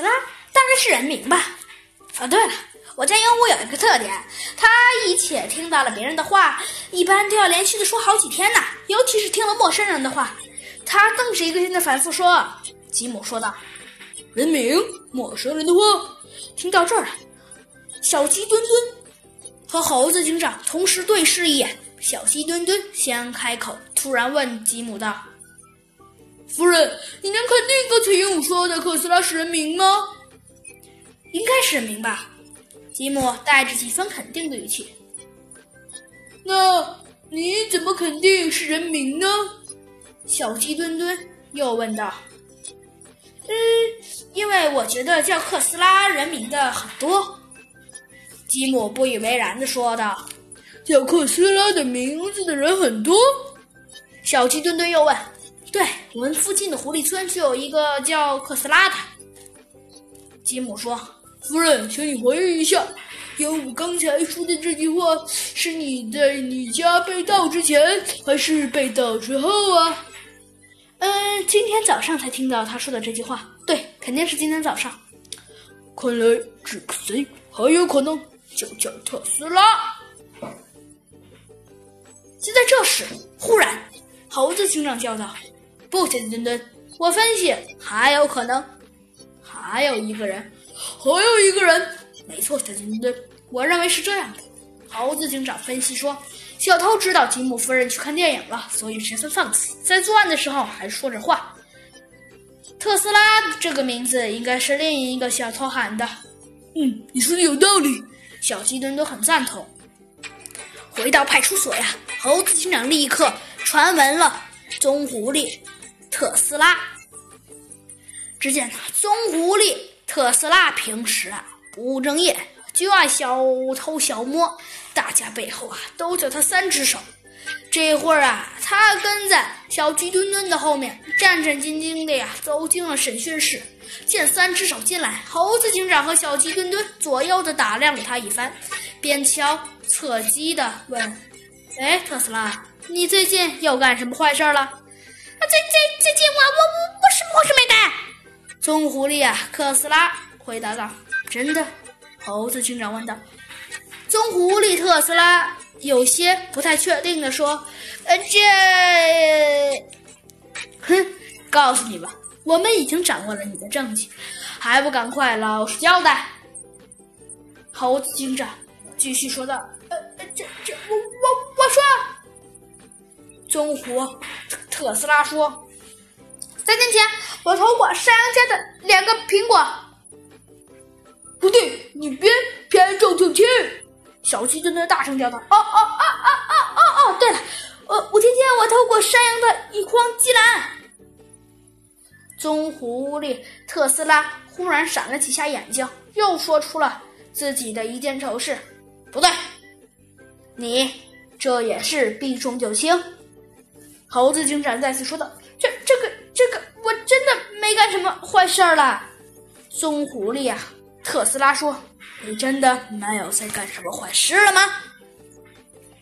斯拉大概是人名吧？哦，对了，我家鹦鹉有一个特点，它一且听到了别人的话，一般都要连续的说好几天呢。尤其是听了陌生人的话，它更是一个劲的反复说。吉姆说道：“人名，陌生人的话。”听到这儿，小鸡墩墩和猴子警长同时对视一眼。小鸡墩墩先开口，突然问吉姆道。夫人，你能肯定刚才鹦鹉说的特斯拉是人名吗？应该是人名吧。吉姆带着几分肯定的语气。那你怎么肯定是人名呢？小鸡墩墩又问道。嗯，因为我觉得叫克斯拉人名的很多。吉姆不以为然的说道。叫克斯拉的名字的人很多。小鸡墩墩又问。对我们附近的狐狸村就有一个叫克斯拉的。吉姆说：“夫人，请你回忆一下，鹦鹉刚才说的这句话是你在你家被盗之前，还是被盗之后啊？”“嗯，今天早上才听到他说的这句话。对，肯定是今天早上。看来这个贼很有可能就叫特斯拉。”就在这时，忽然，猴子警长叫道。不，小鸡墩墩，我分析还有可能，还有一个人，还有一个人，没错，小鸡墩墩，我认为是这样的。猴子警长分析说，小偷知道吉姆夫人去看电影了，所以十分放肆，在作案的时候还说着话。特斯拉这个名字应该是另一个小偷喊的。嗯，你说的有道理，小鸡墩墩很赞同。回到派出所呀，猴子警长立刻传闻了棕狐狸。特斯拉，只见棕狐狸特斯拉平时啊不务正业，就爱小偷小摸，大家背后啊都叫他三只手。这会儿啊，他跟在小鸡墩墩的后面，战战兢兢的呀走进了审讯室。见三只手进来，猴子警长和小鸡墩墩左右的打量了他一番，边敲侧击的问：“哎，特斯拉，你最近又干什么坏事了？”这这这这我我我我什么坏事没干？棕狐狸啊，特斯拉回答道：“真的？”猴子警长问道。棕狐狸特斯拉有些不太确定的说：“呃，这……哼，告诉你吧，我们已经掌握了你的证据，还不赶快老实交代？”猴子警长继续说道：“呃呃，这这我我我说。”棕狐特斯拉说：“三天前，我偷过山羊家的两个苹果。”不对，你别偏重听听！小鸡墩墩大声叫道：“哦哦哦哦哦哦哦！对了，呃，五天前我偷过山羊的一筐鸡蛋。”棕狐狸特斯拉忽然闪了几下眼睛，又说出了自己的一件丑事。不对，你这也是避重就轻。猴子警长再次说道：“这、这个、这个，我真的没干什么坏事儿了。”棕狐狸啊，特斯拉说：“你真的没有在干什么坏事了吗？”